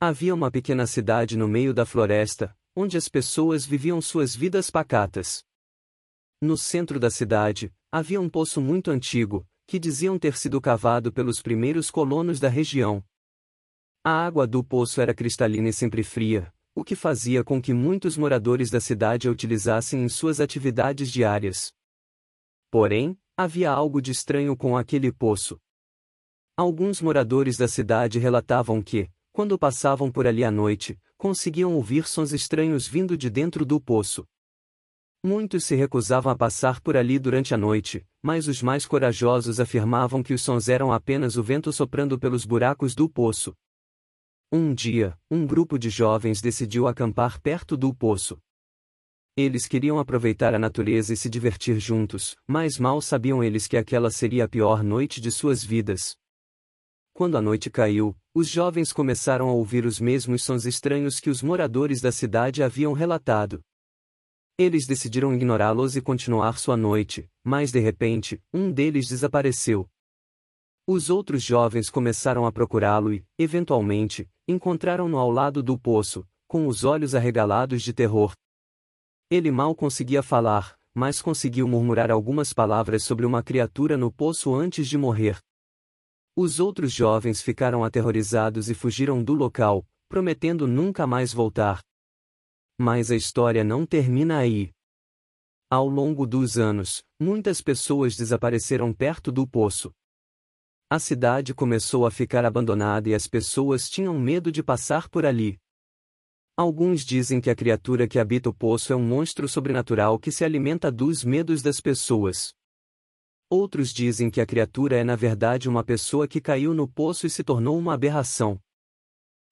Havia uma pequena cidade no meio da floresta, onde as pessoas viviam suas vidas pacatas. No centro da cidade, havia um poço muito antigo, que diziam ter sido cavado pelos primeiros colonos da região. A água do poço era cristalina e sempre fria, o que fazia com que muitos moradores da cidade a utilizassem em suas atividades diárias. Porém, havia algo de estranho com aquele poço. Alguns moradores da cidade relatavam que, quando passavam por ali à noite, conseguiam ouvir sons estranhos vindo de dentro do poço. Muitos se recusavam a passar por ali durante a noite, mas os mais corajosos afirmavam que os sons eram apenas o vento soprando pelos buracos do poço. Um dia, um grupo de jovens decidiu acampar perto do poço. Eles queriam aproveitar a natureza e se divertir juntos, mas mal sabiam eles que aquela seria a pior noite de suas vidas. Quando a noite caiu, os jovens começaram a ouvir os mesmos sons estranhos que os moradores da cidade haviam relatado. Eles decidiram ignorá-los e continuar sua noite, mas de repente, um deles desapareceu. Os outros jovens começaram a procurá-lo e, eventualmente, encontraram-no ao lado do poço, com os olhos arregalados de terror. Ele mal conseguia falar, mas conseguiu murmurar algumas palavras sobre uma criatura no poço antes de morrer. Os outros jovens ficaram aterrorizados e fugiram do local, prometendo nunca mais voltar. Mas a história não termina aí. Ao longo dos anos, muitas pessoas desapareceram perto do poço. A cidade começou a ficar abandonada e as pessoas tinham medo de passar por ali. Alguns dizem que a criatura que habita o poço é um monstro sobrenatural que se alimenta dos medos das pessoas. Outros dizem que a criatura é na verdade uma pessoa que caiu no poço e se tornou uma aberração.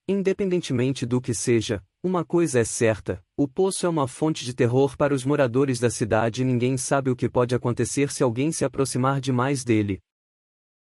Independentemente do que seja, uma coisa é certa: o poço é uma fonte de terror para os moradores da cidade e ninguém sabe o que pode acontecer se alguém se aproximar demais dele.